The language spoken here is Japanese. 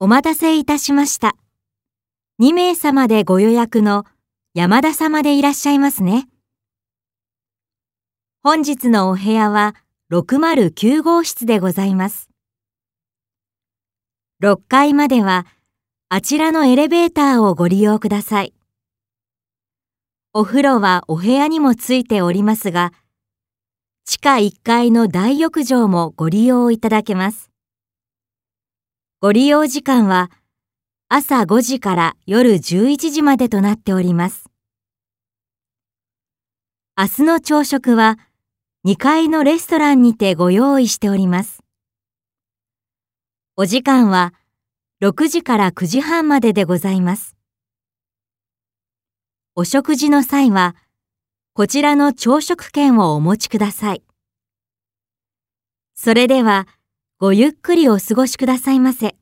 お待たせいたしました。2名様でご予約の山田様でいらっしゃいますね。本日のお部屋は609号室でございます。6階まではあちらのエレベーターをご利用ください。お風呂はお部屋にもついておりますが、地下1階の大浴場もご利用いただけます。ご利用時間は朝5時から夜11時までとなっております。明日の朝食は2階のレストランにてご用意しております。お時間は6時から9時半まででございます。お食事の際は、こちらの朝食券をお持ちください。それでは、ごゆっくりお過ごしくださいませ。